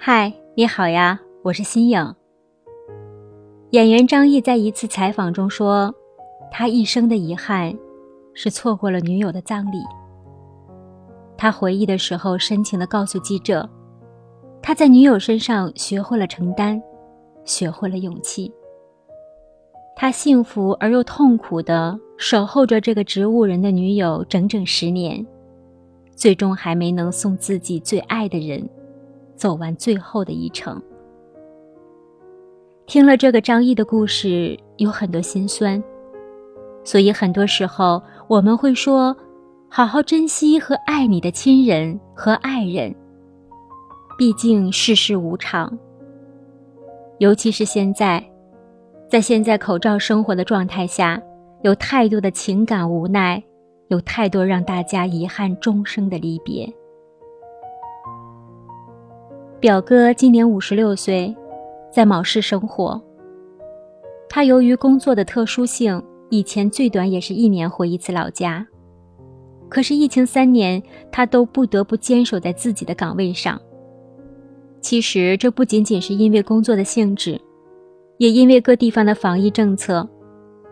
嗨，你好呀，我是新颖。演员张译在一次采访中说，他一生的遗憾是错过了女友的葬礼。他回忆的时候，深情的告诉记者，他在女友身上学会了承担，学会了勇气。他幸福而又痛苦的守候着这个植物人的女友整整十年，最终还没能送自己最爱的人走完最后的一程。听了这个张译的故事，有很多心酸，所以很多时候我们会说：好好珍惜和爱你的亲人和爱人。毕竟世事无常，尤其是现在。在现在口罩生活的状态下，有太多的情感无奈，有太多让大家遗憾终生的离别。表哥今年五十六岁，在某市生活。他由于工作的特殊性，以前最短也是一年回一次老家。可是疫情三年，他都不得不坚守在自己的岗位上。其实这不仅仅是因为工作的性质。也因为各地方的防疫政策，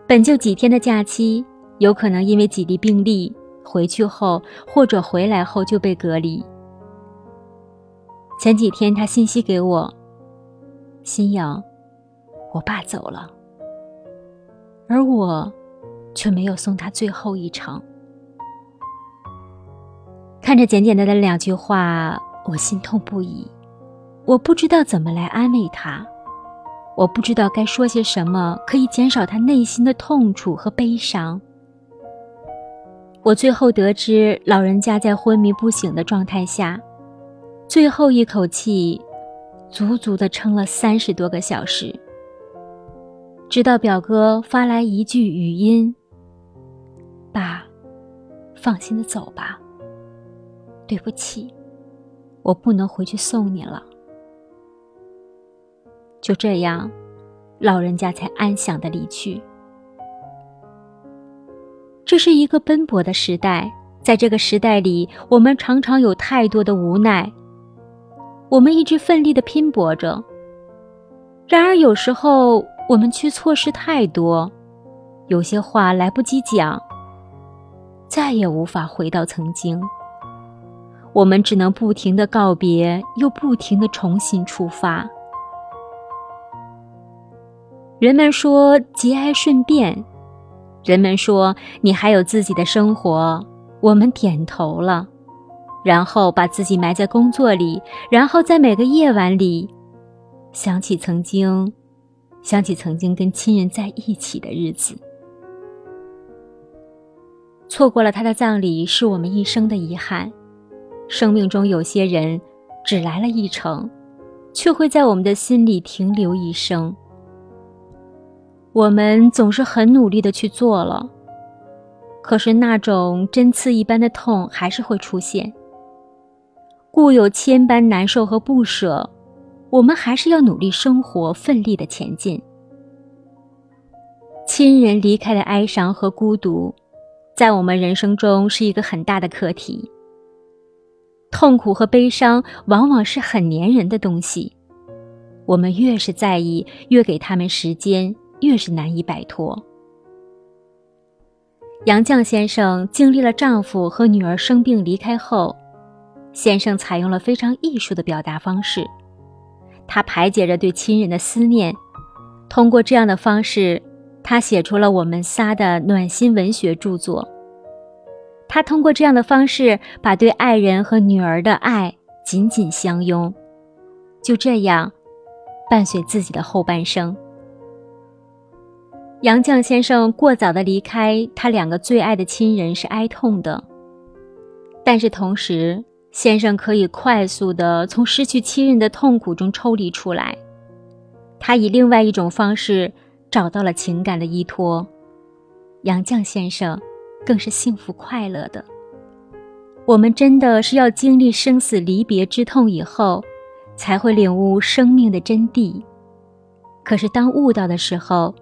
本就几天的假期，有可能因为几例病例回去后或者回来后就被隔离。前几天他信息给我，新颖，我爸走了，而我却没有送他最后一程。看着简简单单的两句话，我心痛不已，我不知道怎么来安慰他。我不知道该说些什么可以减少他内心的痛楚和悲伤。我最后得知，老人家在昏迷不醒的状态下，最后一口气，足足的撑了三十多个小时，直到表哥发来一句语音：“爸，放心的走吧。对不起，我不能回去送你了。”就这样，老人家才安详的离去。这是一个奔波的时代，在这个时代里，我们常常有太多的无奈。我们一直奋力的拼搏着，然而有时候我们却错失太多，有些话来不及讲，再也无法回到曾经。我们只能不停的告别，又不停的重新出发。人们说节哀顺变，人们说你还有自己的生活，我们点头了，然后把自己埋在工作里，然后在每个夜晚里，想起曾经，想起曾经跟亲人在一起的日子。错过了他的葬礼，是我们一生的遗憾。生命中有些人，只来了一程，却会在我们的心里停留一生。我们总是很努力的去做了，可是那种针刺一般的痛还是会出现。故有千般难受和不舍，我们还是要努力生活，奋力的前进。亲人离开的哀伤和孤独，在我们人生中是一个很大的课题。痛苦和悲伤往往是很粘人的东西，我们越是在意，越给他们时间。越是难以摆脱。杨绛先生经历了丈夫和女儿生病离开后，先生采用了非常艺术的表达方式，他排解着对亲人的思念，通过这样的方式，他写出了我们仨的暖心文学著作。他通过这样的方式，把对爱人和女儿的爱紧紧相拥，就这样，伴随自己的后半生。杨绛先生过早的离开他两个最爱的亲人是哀痛的，但是同时，先生可以快速的从失去亲人的痛苦中抽离出来，他以另外一种方式找到了情感的依托。杨绛先生更是幸福快乐的。我们真的是要经历生死离别之痛以后，才会领悟生命的真谛。可是当悟到的时候，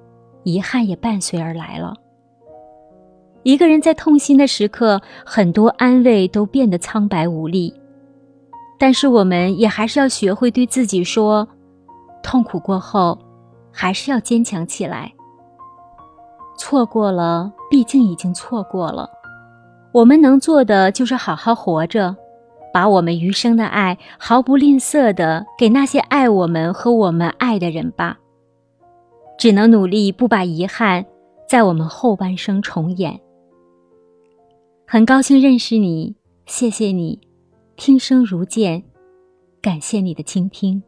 遗憾也伴随而来了。一个人在痛心的时刻，很多安慰都变得苍白无力。但是我们也还是要学会对自己说：痛苦过后，还是要坚强起来。错过了，毕竟已经错过了。我们能做的就是好好活着，把我们余生的爱毫不吝啬的给那些爱我们和我们爱的人吧。只能努力不把遗憾在我们后半生重演。很高兴认识你，谢谢你，听声如见，感谢你的倾听。